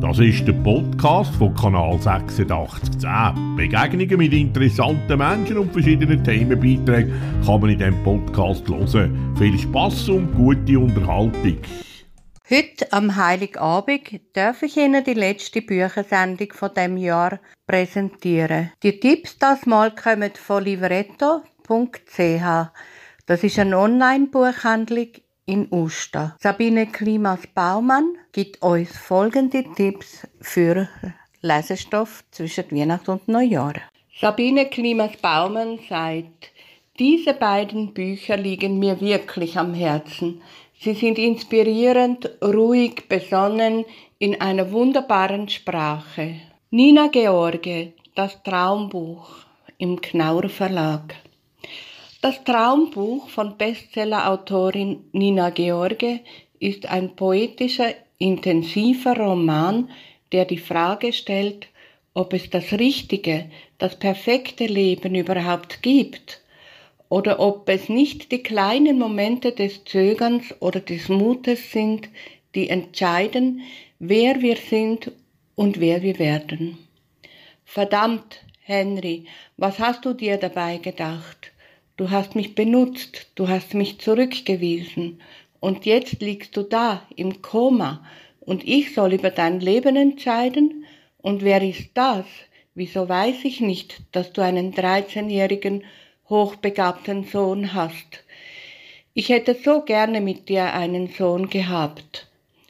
Das ist der Podcast von Kanal 8610. Begegnungen mit interessanten Menschen und verschiedenen Themenbeiträgen kann man in diesem Podcast hören. Viel Spass und gute Unterhaltung. Heute am Heiligabend darf ich Ihnen die letzte Büchersendung von dem Jahr präsentieren. Die Tipps das Mal kommen von livretto.ch. Das ist eine Online-Buchhandlung in Uster. Sabine Klimas-Baumann gibt uns folgende Tipps für Lesestoff zwischen Weihnachten und Neujahr. Sabine Klimas-Baumann sagt, diese beiden Bücher liegen mir wirklich am Herzen. Sie sind inspirierend, ruhig, besonnen, in einer wunderbaren Sprache. Nina George, das Traumbuch im Knaur Verlag. Das Traumbuch von Bestsellerautorin Nina George ist ein poetischer, intensiver Roman, der die Frage stellt, ob es das richtige, das perfekte Leben überhaupt gibt oder ob es nicht die kleinen Momente des Zögerns oder des Mutes sind, die entscheiden, wer wir sind und wer wir werden. Verdammt, Henry, was hast du dir dabei gedacht? Du hast mich benutzt, du hast mich zurückgewiesen, und jetzt liegst du da im Koma, und ich soll über dein Leben entscheiden? Und wer ist das? Wieso weiß ich nicht, dass du einen 13-jährigen hochbegabten Sohn hast? Ich hätte so gerne mit dir einen Sohn gehabt.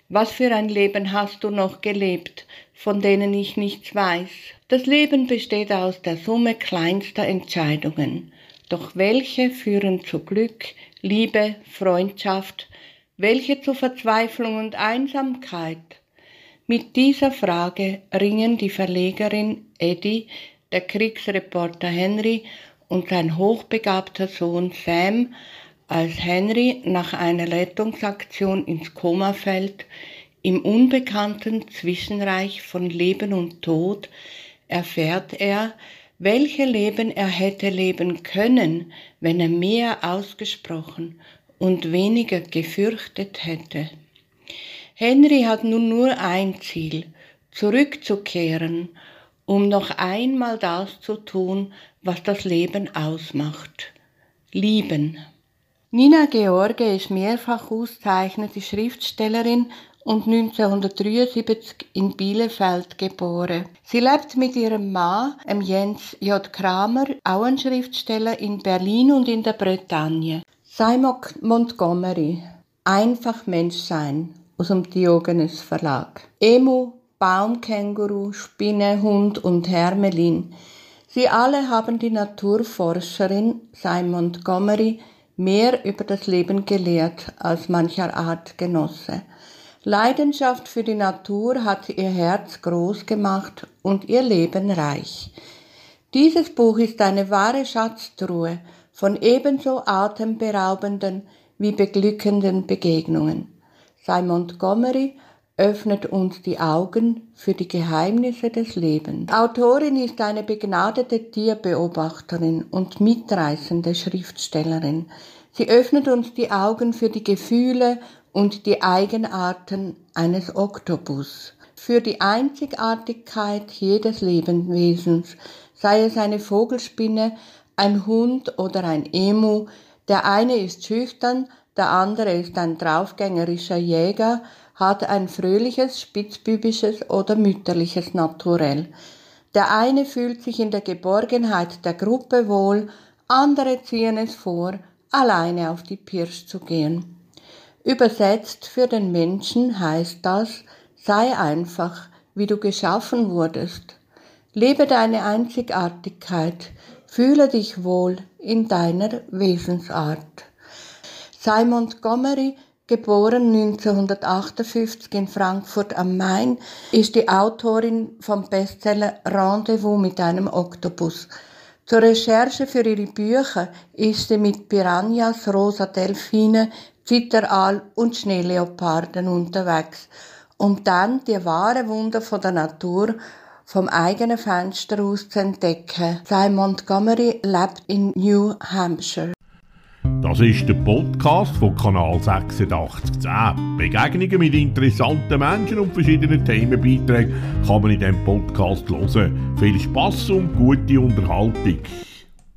Was für ein Leben hast du noch gelebt, von denen ich nichts weiß? Das Leben besteht aus der Summe kleinster Entscheidungen. Doch welche führen zu Glück, Liebe, Freundschaft, welche zu Verzweiflung und Einsamkeit? Mit dieser Frage ringen die Verlegerin Eddie, der Kriegsreporter Henry und sein hochbegabter Sohn Sam, als Henry nach einer Rettungsaktion ins Koma fällt, im unbekannten Zwischenreich von Leben und Tod, erfährt er, welche Leben er hätte leben können, wenn er mehr ausgesprochen und weniger gefürchtet hätte. Henry hat nun nur ein Ziel, zurückzukehren, um noch einmal das zu tun, was das Leben ausmacht. Lieben. Nina George ist mehrfach auszeichnete Schriftstellerin und 1973 in Bielefeld geboren. Sie lebt mit ihrem Mann, Jens J. Kramer, auch ein Schriftsteller in Berlin und in der Bretagne. Simon Montgomery, Einfach Mensch sein, aus dem Diogenes Verlag. Emu, Baumkänguru, Spinne, Hund und Hermelin. Sie alle haben die Naturforscherin Simon Montgomery mehr über das Leben gelehrt als mancher Artgenosse. Leidenschaft für die Natur hat ihr Herz groß gemacht und ihr Leben reich. Dieses Buch ist eine wahre Schatztruhe von ebenso atemberaubenden wie beglückenden Begegnungen. Simon Montgomery öffnet uns die Augen für die Geheimnisse des Lebens. Die Autorin ist eine begnadete Tierbeobachterin und mitreißende Schriftstellerin. Sie öffnet uns die Augen für die Gefühle und die Eigenarten eines Oktopus. Für die Einzigartigkeit jedes Lebewesens, sei es eine Vogelspinne, ein Hund oder ein Emu, der eine ist schüchtern, der andere ist ein draufgängerischer Jäger, hat ein fröhliches, spitzbübisches oder mütterliches Naturell. Der eine fühlt sich in der Geborgenheit der Gruppe wohl, andere ziehen es vor, alleine auf die Pirsch zu gehen. Übersetzt für den Menschen heißt das, sei einfach, wie du geschaffen wurdest. Lebe deine Einzigartigkeit, fühle dich wohl in deiner Wesensart. Simon Montgomery, geboren 1958 in Frankfurt am Main, ist die Autorin vom Bestseller Rendezvous mit einem Oktopus. Zur Recherche für ihre Bücher ist sie mit Piranhas, rosa Delfine, Zitteraal und Schneeleoparden unterwegs, um dann die wahre Wunder von der Natur vom eigenen Fenster aus zu entdecken. Simon Montgomery lebt in New Hampshire. Das ist der Podcast von Kanal 8610. Begegnungen mit interessanten Menschen und verschiedenen Themenbeiträgen kann man in diesem Podcast hören. Viel Spaß und gute Unterhaltung.